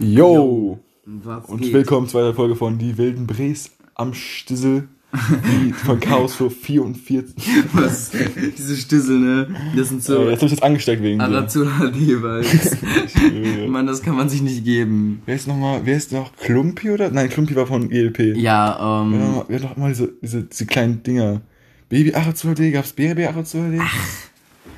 Yo! Was Und geht? willkommen zu einer Folge von Die wilden Brees am Stissel. Die von Chaos für 44. Was? Diese Stüssel, ne? Das sind so Äh, jetzt hab ich jetzt angesteckt wegen dir. Arazola-Jeweils. Äh, Mann, das kann man sich nicht geben. Wer ist nochmal, wer ist noch Klumpi oder? Nein, Klumpi war von ELP. Ja, ähm. noch- wer hat noch immer diese, diese, diese kleinen Dinger? Baby Arazola-D, gab's Baby Arazola-D?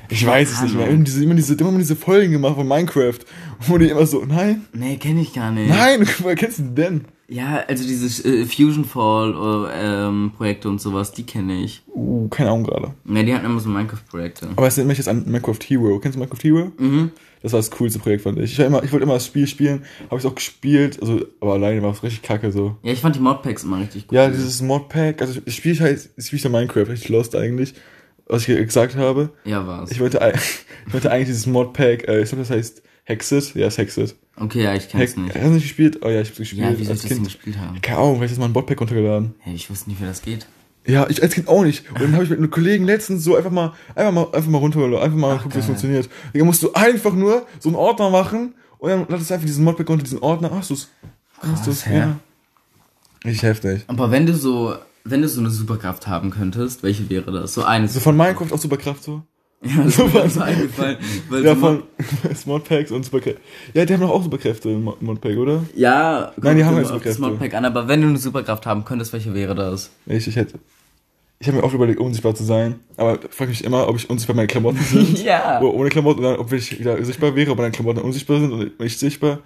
Ich weiß es nicht mehr. Immer diese, immer diese, immer diese Folgen gemacht von Minecraft, wo die immer so, nein, Nee, kenne ich gar nicht. nein, woher kennst du denn? Ja, also diese äh, Fusion Fall äh, ähm, Projekte und sowas, die kenne ich. Uh, keine Ahnung gerade. Ja, die hatten immer so Minecraft-Projekte. Aber es erinnert mich jetzt an Minecraft Hero. Kennst du Minecraft Hero? Mhm. Das war das coolste Projekt, fand ich. Ich, war immer, ich wollte immer das Spiel spielen, habe ich auch gespielt, also, aber alleine war es richtig kacke so. Ja, ich fand die Modpacks immer richtig cool. Ja, dieses Modpack, also ich spiele halt, ich spiele Minecraft, richtig lost eigentlich, was ich gesagt habe. Ja, war's. Ich wollte, ich wollte eigentlich dieses Modpack, äh, ich glaube, das heißt Hexit, ja, ist Hexit. Okay, ja, ich kenn's Hex, nicht. hast du nicht gespielt? Oh ja, ich hab's gespielt. Ja, wie soll ich das denn gespielt haben? Keine Ahnung, vielleicht hast du mal ein Modpack runtergeladen. Hey, ich wusste nicht, wie das geht. Ja, ich als Kind auch nicht. Und dann habe ich mit einem Kollegen letztens so einfach mal, einfach mal, einfach mal runtergeladen, einfach mal gucken, wie das geil. funktioniert. Digga, musst du einfach nur so einen Ordner machen und dann ladest du einfach diesen Modpack unter diesen Ordner, hast du's. Hast du's, hä? ja. Richtig heftig. Aber wenn du so, wenn du so eine Superkraft haben könntest, welche wäre das? So eine. So von Minecraft auf Superkraft so. Ja, das ist mir so eingefallen. Weil Ja, so von Modpacks und Superkräfte. Ja, die haben doch auch Superkräfte im Mod- Modpack, oder? Ja, Nein, die haben ja Superkräfte. Modpack an, aber wenn du eine Superkraft haben könntest, welche wäre das? Ich, ich hätte. Ich habe mir auch überlegt, unsichtbar zu sein. Aber frage mich immer, ob ich unsichtbar meine Klamotten sind. Ja. Oder ohne Klamotten, oder ob ich wieder sichtbar wäre, ob meine Klamotten unsichtbar sind und ich sichtbar.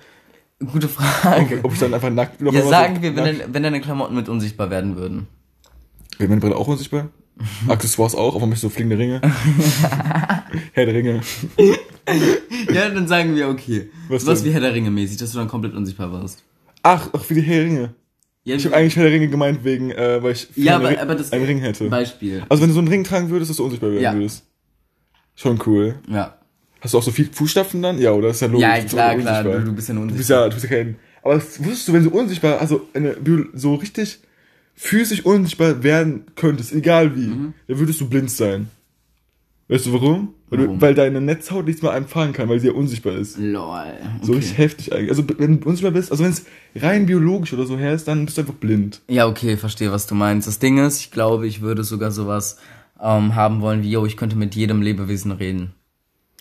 Gute Ob, Frage. ob ich dann einfach nackt. Ja, sagen wir, wenn, dein, wenn deine Klamotten mit unsichtbar werden würden. Wäre meine Brille auch unsichtbar? Accessoires auch, aber mich so fliegende Ringe. Herr der Ringe. Ja, dann sagen wir, okay. Was Was, wie Herr der Ringe mäßig, dass du dann komplett unsichtbar warst. Ach, ach, wie die Herr der Ringe. Ja, Ich habe eigentlich Herr der Ringe gemeint, wegen, äh, weil ich ja einen aber, Ring- aber einen Ring hätte. Beispiel. Also wenn du so einen Ring tragen würdest, dass du unsichtbar werden Ja. würdest. Schon cool. Ja. Hast du auch so viel Fußstapfen dann? Ja, oder? Das ist ja logisch. Ja, klar, klar, unsichtbar. du, du bist ja nur Du bist unsichtbar. ja, du bist ja kein. Aber das wusstest du, wenn du unsichtbar, also eine, so richtig physisch unsichtbar werden könntest, egal wie, Mhm. dann würdest du blind sein. Weißt du warum? Weil, Warum? Du, weil deine Netzhaut nichts mehr empfangen kann, weil sie ja unsichtbar ist. Lol. So Okay. richtig heftig eigentlich. Also wenn du unsichtbar bist, also wenn es rein biologisch oder so her ist, dann bist du einfach blind. Ja, okay, verstehe, was du meinst. Das Ding ist, ich glaube, ich würde sogar sowas ähm, haben wollen wie, yo, ich könnte mit jedem Lebewesen reden.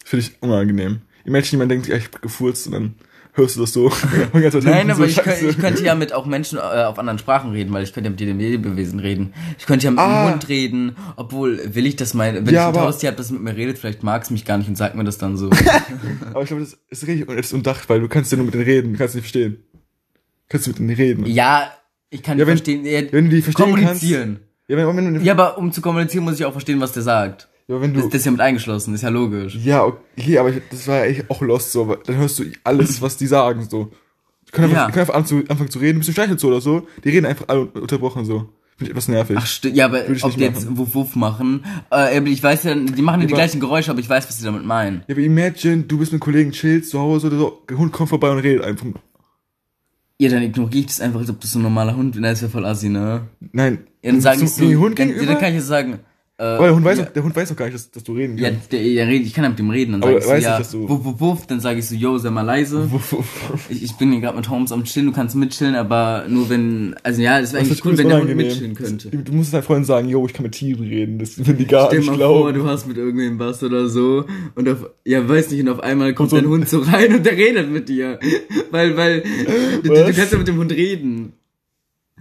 Finde ich unangenehm. Imagine, jemand denkt, ich hab gefurzt und dann hörst du das so. Nein, aber so, ich, könnte, ich könnte ja mit auch Menschen äh, auf anderen Sprachen reden, weil ich könnte ja mit jedem Lebewesen reden. Ich könnte ja mit Ah. dem Hund reden, obwohl will ich das mein, wenn Ja, ich ein Haustier habe, das mit mir redet, vielleicht mag es mich gar nicht und sagt mir das dann so. Aber ich glaube, das ist richtig und das ist undacht, weil du kannst ja nur mit denen reden, du kannst nicht verstehen. Kannst du mit denen reden. ja, ich kann Ja, wenn- verstehen, ja, wenn du die verstehen kommunizieren. Ja, wenn, wenn, wenn, Ja, aber um zu kommunizieren, muss ich auch verstehen, was der sagt. Ja, wenn Das, du. das ist ja mit eingeschlossen, ist ja logisch. ja, okay, aber ich, das war ja echt auch lost so, weil dann hörst du alles, was die sagen, so. Die können einfach, Ja. die können einfach anfangen zu, reden, ein bisschen streichelt so oder so. Die reden einfach alle unterbrochen so. Finde ich etwas nervig. Ach, sti- ja, aber ich ob die jetzt. Wuff Wuff machen, äh, ich weiß ja, die machen ja die aber- gleichen Geräusche, aber ich weiß, was sie damit meinen. Ja, aber imagine, du bist mit Kollegen chillst zu Hause oder so, der Hund kommt vorbei und redet einfach. Ja, dann ignoriere ich das einfach, als ob das so ein normaler Hund wäre. Das wäre voll assi, ne? Nein. Ja, dann sage zum- ich so, dem Hund dann, gegenüber? dann kann ich jetzt sagen, äh, der Hund weiß, ja, doch, der Hund weiß doch gar nicht, dass, dass du reden ja, kannst. der, der redet, ich kann ja mit dem reden, dann sage ich so, weiß ja, nicht, du- wuff, wuff, wuff, dann sage ich so, yo, sei mal leise. Wuff, wuff. Ich, ich bin hier gerade mit Holmes am Chillen, du kannst mitchillen, aber nur wenn, also ja, das wäre eigentlich cool, wenn der Hund mitchillen könnte. Du musst deinen Freunden sagen, yo, ich kann mit Tieren reden, das wenn die gar Stell nicht mal glauben. vor, du hast mit irgendwem was oder so und auf, ja, weiß nicht, und auf einmal kommt so dein ein- Hund so rein und der redet mit dir. Weil, weil, du, du kannst ja mit dem Hund reden.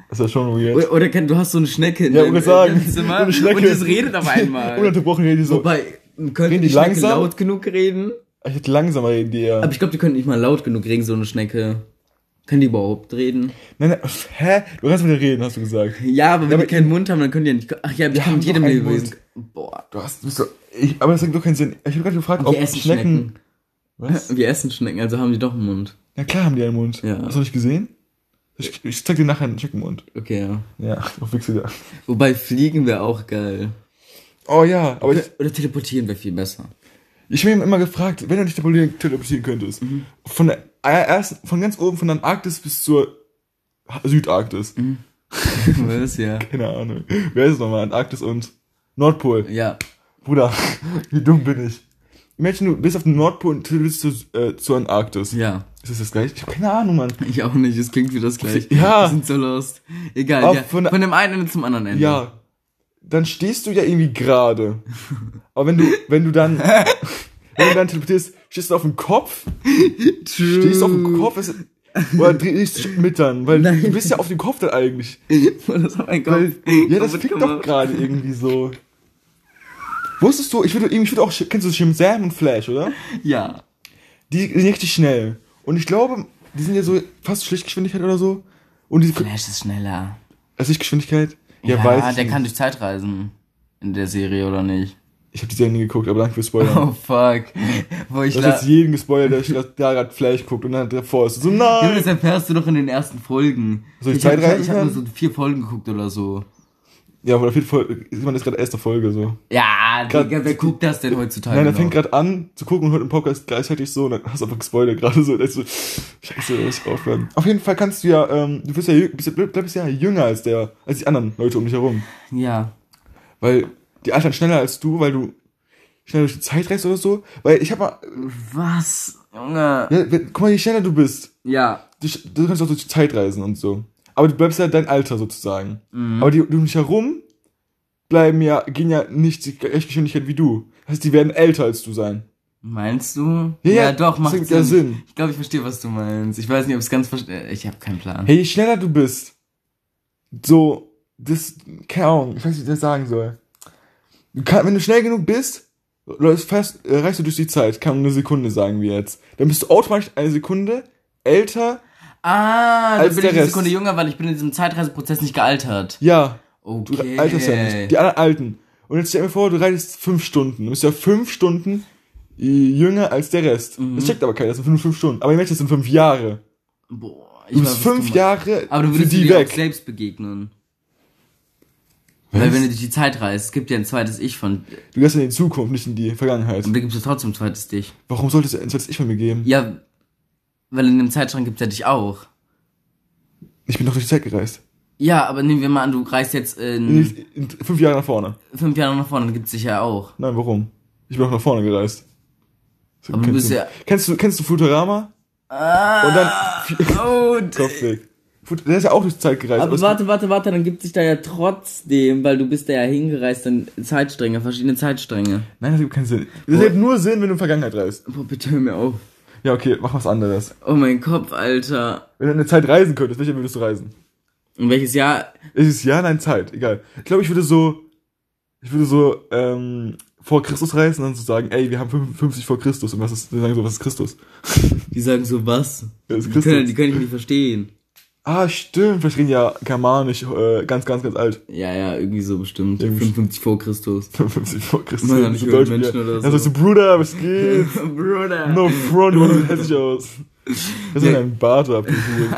Das ist ja schon weird. Oder, oder du hast so eine Schnecke in Ja, deinem, sagen, in Zimmer eine Schnecke. und es redet auf einmal. Ununterbrochen reden die so. Wobei, könnte Reden die die Schnecke langsam? laut genug reden? Ich hätte langsamer reden die eher. Aber ich glaube, die könnten nicht mal laut genug reden, so eine Schnecke. Können die überhaupt reden? Nein, nein, hä? Du kannst mit denen reden, hast du gesagt. Ja, aber wenn aber die keinen Mund haben, dann können die ja nicht. Ach ja, die haben mit jedem Lebewesen. Boah. Du hast, bist so, ich, aber das ergibt doch keinen Sinn. Ich habe gerade gefragt, ob Schnecken, Schnecken. was? Wir essen Schnecken, also haben die doch einen Mund. Ja klar haben die einen Mund. Ja. Hast du nicht gesehen? Ich, ich zeig dir nachher einen Schneckenmund. Okay, ja. Ja, auf Wichse. Wobei fliegen wäre auch geil. Oh ja, aber ich, Oder teleportieren wäre viel besser. ich habe mir immer gefragt, wenn du nicht teleportieren, teleportieren könntest, von der äh, ersten, von ganz oben von der Antarktis bis zur Südarktis. Was, ja. Keine Ahnung. Wer ist es nochmal? Antarktis und Nordpol. Ja. Bruder, wie dumm bin ich? Imagine, du bist auf dem Nordpol und du bist zu, äh, zur Antarktis. Ja. Ist das das gleiche? Ich habe keine Ahnung, Mann. Ich auch nicht, es klingt wie das gleiche. Ja. Wir sind so lost. Egal, ja. von- Von, dem einen Ende zum anderen Ende. Ja. Dann stehst du ja irgendwie gerade. Aber wenn du, wenn du dann, wenn du dann teleportierst, stehst du auf dem Kopf, True. stehst du auf dem Kopf, ist, oder drehst du mit dann, weil Nein. du bist ja auf dem Kopf dann eigentlich. das hat mein Kopf. Weil, ja, das fickt doch gerade irgendwie so. Wusstest du, ich würde ich würde auch, kennst du Shim Sam und Flash, oder? Ja. Die sind richtig schnell. Und ich glaube, die sind ja so fast Schlichtgeschwindigkeit oder so. Und die, Flash ist schneller. also Lichtgeschwindigkeit? Ja, Ja, weiß ich der nicht. kann durch Zeit reisen. In der Serie, oder nicht? Ich habe die Serie nie geguckt, aber danke fürs Spoilern. Oh, fuck. Wo ich la jetzt jeden gespoilert, der der gerade Flash guckt und dann davor ist so, Ja, nein! das erfährst du doch in den ersten Folgen. Soll ich ich habe Zeitreisen ich hab nur so vier Folgen geguckt oder so. Ja, aber auf jeden Fall ist man jetzt gerade erste Folge so. Ja, Grad- Digga, wer guckt das denn heutzutage Nein, er fängt gerade an zu gucken und hört im Podcast gleichzeitig so und dann hast du einfach gespoilert gerade so. Da ist so, scheiße, muss ich aufhören. Auf jeden Fall kannst du ja, ähm, du bist ja, bist bleibst ja jünger als der, als die anderen Leute um dich herum. Ja. Weil die altern schneller als du, weil du schneller durch die Zeit reist oder so. Weil ich hab mal, Was? Junge. ja, guck mal, je schneller du bist, Ja. du, du kannst auch durch die Zeit reisen und so. Aber du bleibst ja dein Alter sozusagen. Aber die, die um dich herum bleiben ja, gehen ja nicht die gleiche Geschwindigkeit wie du. Das heißt, die werden älter als du sein. Meinst du? Ja, ja, doch, das macht Sinn. ja Sinn. Ich glaube, ich verstehe, was du meinst. Ich weiß nicht, ob es ganz verstehe. Ich habe keinen Plan. Hey, je schneller du bist, so, das, keine Ahnung, ich weiß nicht, wie ich das sagen soll. Du kann, wenn du schnell genug bist, läufst fast, äh, reichst du durch die Zeit, kann eine Sekunde sagen wir jetzt. Dann bist du automatisch eine Sekunde älter, Ah, Als dann bin ich eine Rest. Sekunde jünger, weil ich bin in diesem Zeitreiseprozess nicht gealtert. ja, du Okay. alterst ja nicht. Die anderen Alten. Und jetzt stell dir vor, du reitest fünf Stunden. Du bist ja fünf Stunden jünger als der Rest. Mhm. Das checkt aber keiner, das sind fünf, fünf Stunden. Aber ich möchte, das sind fünf Jahre. Boah, ich Du bist fünf. Jahre Aber du würdest die dir auch weg. selbst begegnen. Was? Weil wenn du durch die Zeit reist, es gibt ja ein zweites Ich von. Du gehst in die Zukunft, nicht in die Vergangenheit. Und da gibt es ja trotzdem ein zweites Dich. Warum sollte es ein zweites Ich von mir geben? Ja, weil in dem Zeitschrank gibt es ja dich auch. Ich bin doch durch die Zeit gereist. Ja, aber nehmen wir mal an, du reist jetzt in In, in fünf Jahre nach vorne. fünf Jahren nach vorne, dann gibt es dich ja auch. Nein, warum? Ich bin auch nach vorne gereist. So, Aber du kennst bist ja- Kennst du, kennst du Futurama? Ah, Und dann oh, Kopf weg. Fut- Der ist ja auch durch die Zeit gereist. Aber es- warte, warte, warte, dann gibt sich da ja trotzdem, weil du bist da ja hingereist, dann Zeitstränge, verschiedene Zeitstränge. Nein, das gibt keinen Sinn. Das ergibt nur Sinn, wenn du in die Vergangenheit reist. Boah, bitte hör mir auf. Ja, okay, mach was anderes. Oh mein Kopf, Alter. Wenn du in der Zeit reisen könntest, welcher würdest du reisen? In welches Jahr? Ist es ja, nein, Zeit, egal. Ich glaube, ich würde so, ich würde so, ähm, vor Christus reisen und dann so sagen, ey, wir haben 55 vor Christus. Und was ist, die sagen so, was ist Christus? Die sagen so, was? Ja, das ist Die können, Christus. die können ich nicht verstehen. Ah, stimmt, vielleicht reden ja germanisch, äh, ganz, ganz, ganz alt. Ja, ja, irgendwie so bestimmt. Irgendwie- 55 vor Christus. 55 vor Christus. Nein, nicht so Deutsch Menschen oder Dann so. sagst du, Bruder, was geht? Bruder. No front, du siehst hässlich aus. Das ist Ja. ein Bart abgeholt.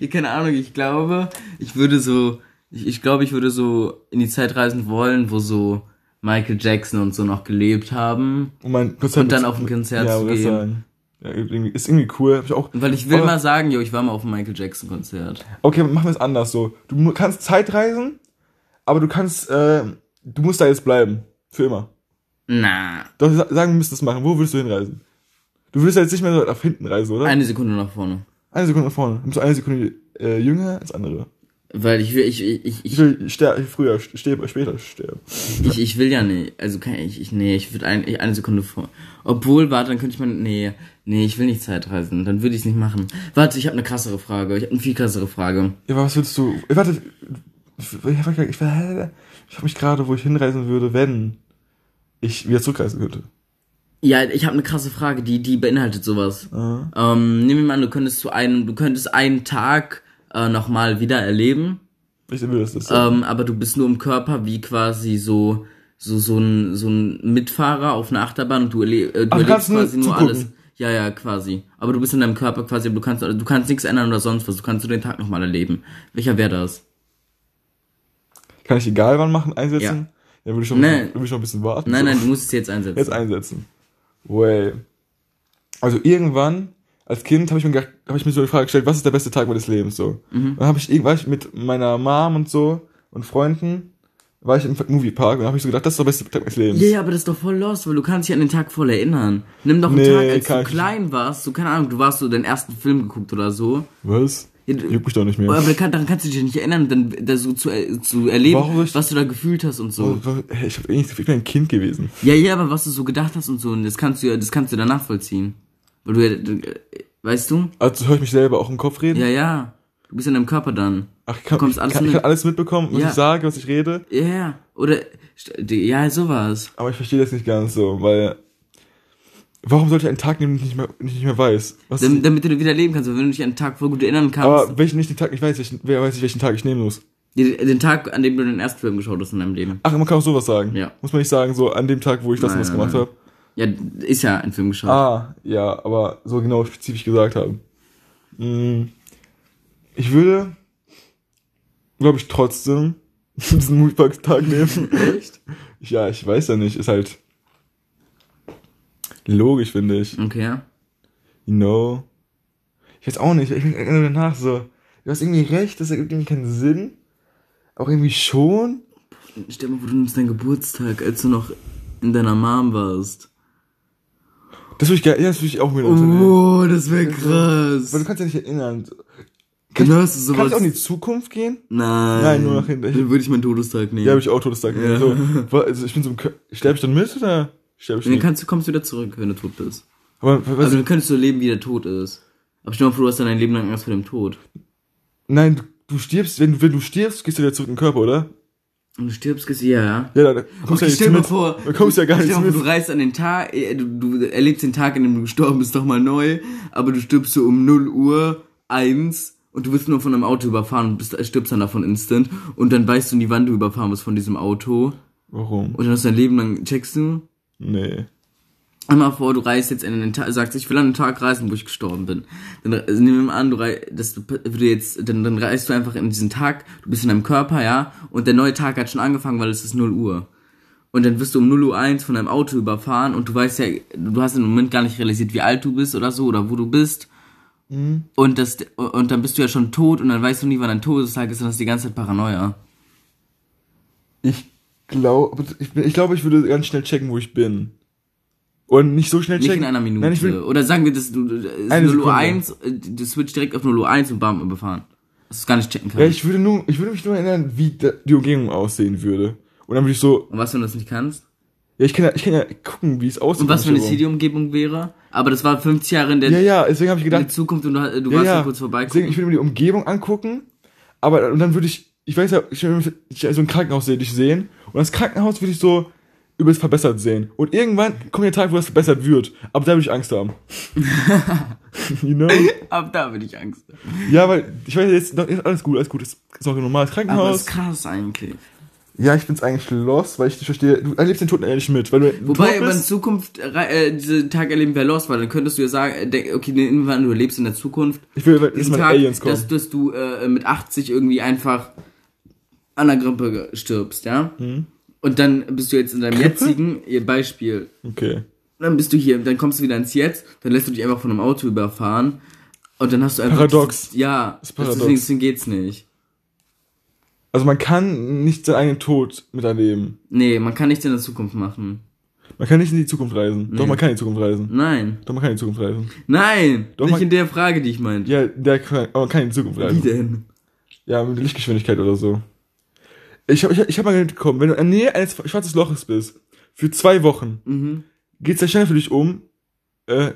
Ja, keine Ahnung, ich glaube, ich würde so, ich, ich glaube, ich würde so in die Zeit reisen wollen, wo so Michael Jackson und so noch gelebt haben. Und, mein Konzert Und dann auf ein Konzert ja, zu gehen. sagen. Ja, irgendwie, ist irgendwie cool. Hab ich auch, Weil ich will Aber- mal sagen, jo, ich war mal auf einem Michael Jackson Konzert. Okay, machen wir es anders so. Du kannst Zeit reisen, aber du kannst, äh, du musst da jetzt bleiben. Für immer. Na, Doch, sa- sagen, wir müssen das machen. Wo willst du hinreisen? Du willst ja jetzt nicht mehr so nach hinten reisen, oder? eine Sekunde nach vorne. Eine Sekunde nach vorne. Du bist eine Sekunde äh, jünger als andere. Weil ich will, ich, ich, ich, Ich ich, will ster früher, sterben, später sterben. ich, ich will ja nicht. Also kann ich, ich nee, ich würde ein, ich- eine Sekunde vor. Obwohl, warte, dann könnte ich mal, nee, nee, ich will nicht Zeitreisen. Dann würde ich es nicht machen. Warte, ich habe eine krassere Frage. Ich habe eine viel krassere Frage. Ja, aber was willst du? Ich warte. Ich, ich, ich, habe mich gerade, wo ich hinreisen würde, wenn ich wieder zurückreisen könnte. Ja, ich habe eine krasse Frage, die, die beinhaltet sowas. Ah. Ähm, nehmen wir mal an, du könntest zu einem, du könntest einen Tag äh, nochmal wieder erleben, Ich will das. sagen. ähm, aber du bist nur im Körper wie quasi so so so ein so ein Mitfahrer auf einer Achterbahn und du, erle äh, du Ach, erlebst quasi nur zugucken. alles. Ja, ja, quasi. Aber du bist in deinem Körper quasi, du kannst du kannst nichts ändern oder sonst was. Du kannst nur den Tag nochmal erleben. Welcher wäre das? Kann ich egal wann machen, einsetzen? Ja, würde ich schon, Nee. würde ich schon ein bisschen warten. Nein, so. nein, du musst es jetzt einsetzen. Jetzt einsetzen. Way. Also irgendwann, als Kind, habe ich mir gedacht, habe ich mir so die Frage gestellt, was ist der beste Tag meines Lebens so? Mhm. Dann habe ich irgendwann mit meiner Mom und so und Freunden war ich im Moviepark und habe ich so gedacht, das ist der beste Tag meines Lebens. Ja, yeah, aber das ist doch voll lost, weil du kannst dich an den Tag voll erinnern. Nimm doch einen Nee, Tag, als du klein warst, so keine Ahnung, du warst so den ersten Film geguckt oder so. Was? Ja, du- Juckt mich doch nicht mehr. Aber daran daran kannst du dich nicht erinnern, dann da so zu, äh, zu erleben, ich- was du da gefühlt hast und so. Ich hab eigentlich, ich bin ein Kind gewesen. Ja, ja, aber was du so gedacht hast und so, und das kannst du ja, das kannst du dann nachvollziehen. Weil du, ja- du weißt du? Also höre ich mich selber auch im Kopf reden? Ja, ja. Du bist in deinem Körper dann. Ach, ich kann, Du kommst ich, alles kann, ich kann alles mitbekommen, was Ja. ich sage, was ich rede, Ja, ja. Oder, ja, sowas. aber ich verstehe das nicht ganz so, weil warum sollte ich einen Tag nehmen, den ich nicht mehr, ich nicht mehr weiß? Was Damit, damit du wieder leben kannst, wenn du dich an den Tag voll gut erinnern kannst. aber welchen nicht den Tag nicht weiß, welchen, wer weiß ich, welchen Tag ich nehmen muss? den, Tag, an dem du den ersten Film geschaut hast in deinem Leben. Ach, man kann auch sowas sagen. Ja. Muss man nicht sagen, so an dem Tag, wo ich das und Nein, das nein, gemacht habe. Ja, ist ja ein Film geschaut. Ah, ja, aber so genau spezifisch gesagt haben. Mm, Ich würde, glaube ich, trotzdem diesen Moviepark-Tag nehmen. Echt? Ja, ich weiß ja nicht, ist halt logisch, finde ich. Okay. You know. Ich weiß auch nicht, ich bin danach so, du hast irgendwie recht, das ergibt irgendwie keinen Sinn. Auch irgendwie schon. Stell mal vor, du nimmst deinen Geburtstag, als du noch in deiner Mom warst. Das würde ich, ge- ja, das würde ich auch mit unternehmen. Oh, das wäre krass. Weil du kannst ja nicht erinnern. Dann hörst du Kann ich auch in sowas. die Zukunft gehen? Nein. Nein, nur nach hinten. Dann würde ich meinen Todestag nehmen. Ja, habe ich auch Todestag. Ja. So, also ich bin so im Kö- Sterbe ich dann mit oder sterbe ich Und dann nicht? kannst du, kommst du wieder zurück, wenn du tot bist. Aber was, Also dann könntest du leben, wie der Tod ist. Aber stell dir mal vor, du hast dann dein Leben lang Angst vor dem Tod. nein, du, du stirbst, wenn, du- wenn du stirbst, gehst du wieder zurück in den Körper, oder? Und du stirbst, gehst ja, ja. Ja, da, da kommst du ja stell mit. vor, Da kommst du ja gar mal vor, mit. du reist an den Tag, äh, du, du erlebst den Tag, in dem du gestorben bist, doch mal neu, aber du stirbst so um 0 Uhr 1 und du wirst nur von einem Auto überfahren und bist, stirbst dann davon instant und dann weißt du nie, wann du überfahren bist von diesem Auto Warum? und dann hast du dein Leben lang, checkst du? Nee. Stell dir mal vor, du reist jetzt in den Tag, sagst, ich will an den Tag reisen, wo ich gestorben bin. Dann äh, nehmen wir mal an, du rei dass du, würde jetzt, dann, dann reist du einfach in diesen Tag, du bist in deinem Körper, ja, und der neue Tag hat schon angefangen, weil es ist 0 Uhr. Und dann wirst du um 0 Uhr 1 von deinem Auto überfahren und du weißt ja, du hast im Moment gar nicht realisiert, wie alt du bist oder so, oder wo du bist. Und das, und dann bist du ja schon tot und dann weißt du nie, wann dein Todestag ist und hast die ganze Zeit Paranoia. Ich glaube, ich, ich glaube, ich würde ganz schnell checken, wo ich bin. Und nicht so schnell Nicht checken. in einer Minute. Nein, ich will, Oder sagen wir, das, ist Eine 0 Uhr Sekunde. 1, äh, du switcht direkt auf 0 Uhr 1 und bam, überfahren. Dass du es gar nicht checken ja, kannst. ich würde nur, ich würde mich nur erinnern, wie die Umgebung aussehen würde. Und dann würde ich so, und was, wenn du das nicht kannst? ja, ich kann ja, ich kann ja gucken, wie es aussieht. Und was, wenn es hier die Umgebung wäre? Aber das war 50 Jahre in der. Ja, ja, deswegen habe ich in der gedacht, Zukunft und du, du ja, warst ja, kurz vorbei. deswegen, ich würde mir die Umgebung angucken, aber, und dann würde ich, ich weiß ja, ich würde so ein Krankenhaus sehe ich sehen, und das Krankenhaus würde ich so übelst verbessert sehen. Und irgendwann kommt der Tag, wo das verbessert wird. Aber da würde ich Angst haben. you know? Ab da bin ich Angst. Ja, weil ich weiß jetzt, ist alles gut, alles gut. Das ist noch ein normales Aber das Krankenhaus. ist krass eigentlich. Ja, ich bin's eigentlich los, weil ich nicht verstehe. Du erlebst den Tod ehrlich mit, weil du Wobei, aber in. Zukunft, äh, diesen Tag erleben wäre los, weil dann könntest du ja sagen, äh, denk, okay, an, du lebst in der Zukunft. Ich will, dass diesen meine Tag, Aliens kommen. dass, dass du äh, mit 80 irgendwie einfach an der Grippe stirbst, ja? Und dann bist du jetzt in deinem jetzigen, ihr Beispiel, Okay. dann bist du hier, dann kommst du wieder ins Jetzt, dann lässt du dich einfach von einem Auto überfahren und dann hast du einfach... Paradox. dieses- Ja, ist paradox. deswegen, deswegen geht's nicht. Also man kann nicht seinen eigenen Tod miterleben. Nee, man kann nichts in der Zukunft machen. Man kann nicht in die Zukunft reisen. Doch, Nee. man kann in die Zukunft reisen. Nein. Doch, man kann in die Zukunft reisen. Nein! Doch, nicht man- in der Frage, die ich meinte. Ja, der kann, aber man kann in die Zukunft Wie reisen. denn? Ja, mit Lichtgeschwindigkeit oder so. Ich hab, ich, ich hab mal mitbekommen, wenn du in der Nähe eines schwarzes Loches bist, für zwei Wochen, Mhm. geht's ja schneller für dich um, äh,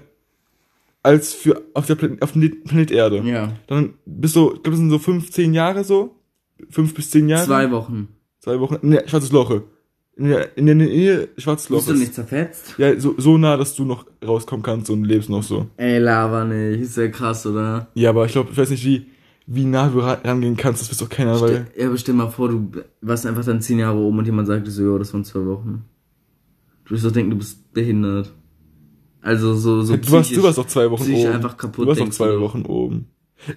als für auf der Plan auf dem Planet Erde. Ja. Dann bist du, ich glaube, das sind so fünf, zehn Jahre so. Fünf bis zehn Jahre. Zwei Wochen. Zwei Wochen. Ne, schwarzes Loch. In der, in der Nähe schwarzes Loch. Bist du nicht zerfetzt? Ja, so, so nah, dass du noch rauskommen kannst und lebst noch so. Ey, Lava nicht. Ist ja krass, oder? Ja, aber ich glaube, ich weiß nicht, wie, wie nah du ra- rangehen kannst, das wisst doch keiner, weil. Ja, aber stell mal vor, du warst einfach dann zehn Jahre oben und jemand sagt dir so, ja, das waren zwei Wochen. Du wirst doch denken, du bist behindert. Also so, so du, warst, du warst doch zwei Wochen oben. einfach kaputt, Du warst denkst zwei du. Wochen oben.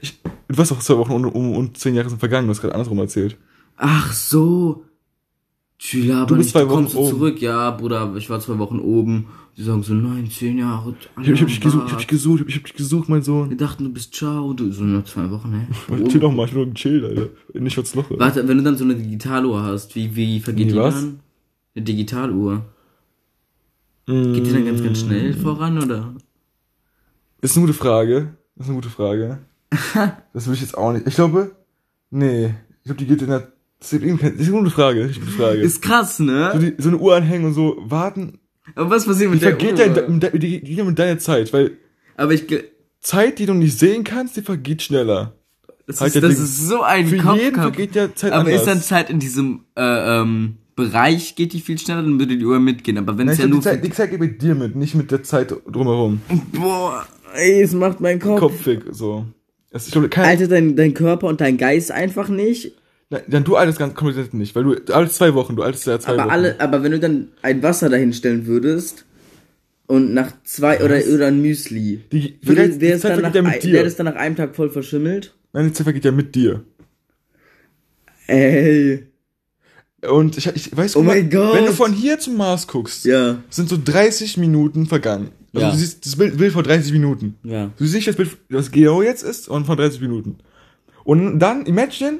Ich, du warst doch zwei Wochen um, um und zehn Jahre sind vergangen, du hast gerade andersrum erzählt. Ach so. Schüler, aber Du bist nicht, zwei du kommst Wochen so oben. zurück. Ja, Bruder, ich war zwei Wochen oben. Die sagen so 19 Jahre. Ich hab, ich hab dich gesucht, ich hab dich gesucht, ich hab dich gesucht, mein Sohn. Wir dachten, du bist ciao. Du, so nur zwei Wochen, ne? Chill doch mal, ich doch gechillt, Alter. Nicht was Loch. Warte, wenn du dann so eine Digitaluhr hast, wie, wie vergeht Wie, die was? dann? Eine Digitaluhr. Geht die dann ganz, ganz schnell voran, oder? Ist eine gute Frage. Das ist eine gute Frage. das will ich jetzt auch nicht. Ich glaube, nee. Ich glaube, die geht in der. Das ist eine gute Frage. Das ist eine gute Frage. Ist krass, so, ne? die, so eine Uhr anhängen und so warten. Aber was passiert Die mit der vergeht ja in, Uhr? de- in, die geht ja mit deiner Zeit, weil Aber ich, Zeit, die du nicht sehen kannst, die vergeht schneller. das, Halt ist, das ist so ein Für Kopfkampf. jeden vergeht ja Zeit Aber anders. ist dann Zeit in diesem äh, ähm, Bereich, geht die viel schneller, dann würde die Uhr mitgehen. Aber wenn es ja nur... die, Zeit, die Zeit geht mit dir mit, nicht mit der Zeit drumherum. Boah, ey, es macht meinen Kopf. Kopfig, so. Das, ich glaube, kein, Alter, dein, dein Körper und dein Geist einfach nicht. Dann du altest ganz komplett nicht, weil du alle zwei Wochen, du altest ja zwei Aber Wochen. alle, aber wenn du dann ein Wasser dahinstellen würdest und nach zwei oder oder ein Müsli, Die- würde, ist Zeit dann nach, ja mit ein- ist dann nach einem Tag voll verschimmelt. Nein, die Zeit vergeht ja mit dir. Ey, Und ich, ich weiß, Oh mal, wenn du von hier zum Mars guckst, ja, sind so 30 Minuten vergangen. Also Ja. du siehst das Bild, Bild vor 30 Minuten. ja. Du siehst das Bild, was genau jetzt ist, und vor 30 Minuten. Und dann, imagine,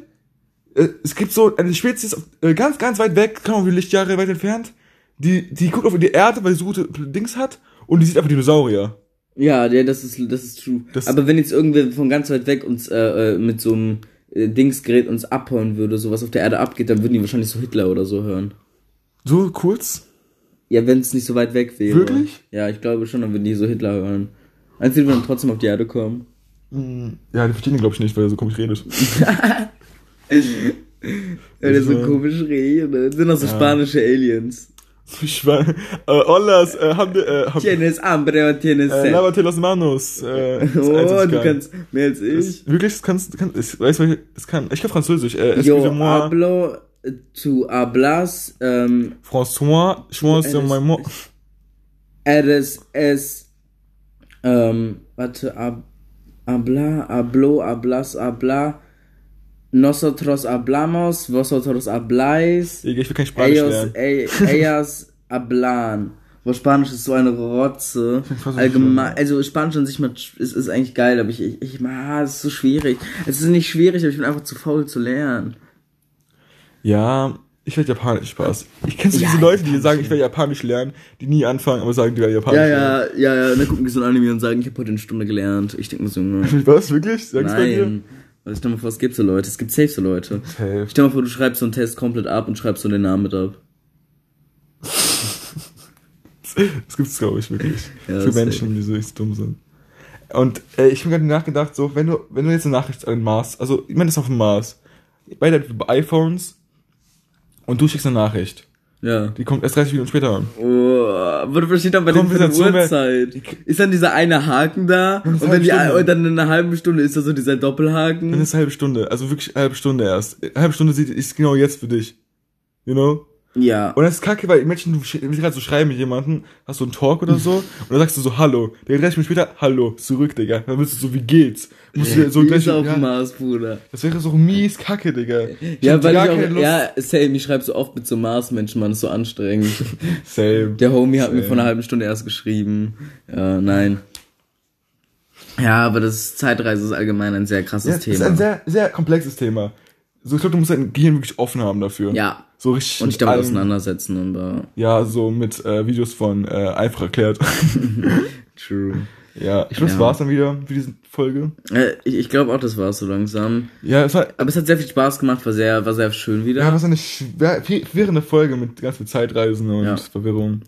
es gibt so eine Spezies äh, ganz, ganz weit weg, kann man wie Lichtjahre weit entfernt, die, die guckt auf die Erde, weil sie so gute Dings hat, und die sieht einfach Dinosaurier. Ja, der, das ist, das ist true. Das- Aber wenn jetzt irgendwer von ganz weit weg uns äh, äh, mit so einem äh, Dingsgerät uns abhauen würde, so was auf der Erde abgeht, dann würden die wahrscheinlich so Hitler oder so hören. So kurz? Ja, wenn es nicht so weit weg wäre. Wirklich? Ja, ich glaube schon, dann würden die so Hitler hören. Als die dann trotzdem auf die Erde kommen. Ja, die verstehen ihn, glaube ich, nicht, weil er so komisch redet. Der so komisch redet. Das sind auch so spanische Aliens. Ich war, äh, Ollas, äh, haben wir, äh, haben, Tienes hambre und tienes äh, lávate las manos, äh, Oh, du kann. kannst mehr als ich. Das, wirklich, das kannst, das kann, ich weiß, das kann, ich kann Französisch, äh, Yo hablo, tu hablas, ähm, François, je eres- mein Mo, eres es, ähm, warte, ab, habla, hablo, hablas, habla, nosotros hablamos, vosotros habláis, ich will kein Spanisch ellos, lernen. ey, ellas hablan. Boah, Spanisch ist so eine Rotze. Allgemein, also Spanisch an sich ist, ist eigentlich geil, aber ich, ich, ich, ah, es ist so schwierig. Es ist nicht schwierig, aber ich bin einfach zu faul zu lernen. Ja, ich werde Japanisch, Spaß. Ich kenne so Ja, diese Leute, die sagen, ich werde Japanisch lernen, die nie anfangen, aber sagen, die werden Japanisch Ja, lernen. ja, ja, ja, und dann gucken die so ein Anime und sagen, ich habe heute eine Stunde gelernt. Ich denke mir so, ne, Was, wirklich? Sag's bei dir? Also stell mal vor, es gibt so Leute, es gibt safe so Leute. Safe. Stell mal vor, du schreibst so einen Test komplett ab und schreibst so den Namen mit ab. Das gibt's, glaube ich, wirklich. Ja, Für Menschen, die so echt dumm sind. Und äh, ich habe gerade nachgedacht, so, wenn du, wenn du jetzt eine Nachricht an den Mars, also ich meine das ist auf dem Mars, beide über iPhones und du schickst eine Nachricht. Ja. Die kommt erst 30 Minuten später an. Oh, was steht dann bei wäre- Uhrzeit? Ist dann dieser eine Haken da und, eine wenn die, und dann in einer halben Stunde ist da so dieser Dann Doppelhaken? ist eine halbe Stunde, also wirklich eine halbe Stunde erst. Eine halbe Stunde ist genau jetzt für dich. You know? Ja. Und das ist kacke, weil Menschen, du willst gerade so schreiben mit jemandem, hast so einen Talk oder so, und dann sagst du so Hallo. Der 30 Minuten später, Hallo, zurück, Digga. Dann willst du so, wie geht's? Musst du so Wie gleich, auf ja, Mars, Bruder? das wäre so mies kacke, Digga. Ich Ja, weil ich auch, ja, same, ich schreibe so oft mit so Mars-Menschen, man, ist so anstrengend. Same. Der Homie hat mir Same. vor einer halben Stunde erst geschrieben. Ja, nein. Ja, aber das Zeitreise ist allgemein ein sehr krasses Ja, das ist Thema. ein sehr, sehr komplexes Thema. So, ich glaube, du musst dein Gehirn wirklich offen haben dafür. ja. So richtig. Und ich mit damit auseinandersetzen und äh, Ja, so mit äh, Videos von äh, einfach erklärt. true. ja, ich glaube, das Ja. war's dann wieder für diese Folge. Äh, ich ich glaube auch, das war so langsam. Ja, es war, Aber es hat sehr viel Spaß gemacht, war sehr, war sehr schön wieder. ja, was eine schwer, verwirrende Folge mit ganz viel Zeitreisen und Ja. Verwirrung.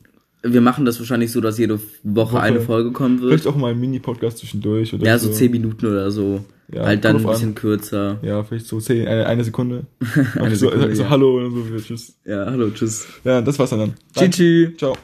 Wir machen das wahrscheinlich so, dass jede Woche, Woche. eine Folge kommen wird. Vielleicht auch mal ein Mini-Podcast zwischendurch oder Ja, so. so zehn Minuten oder so. Ja, halt dann ein bisschen kürzer. Ja, vielleicht so zehn, eine, eine Sekunde. Eine so, Sekunde, so ja. Hallo und so. Tschüss. Ja, hallo, tschüss. Ja, das war's dann. dann. Tschüss. Ciao.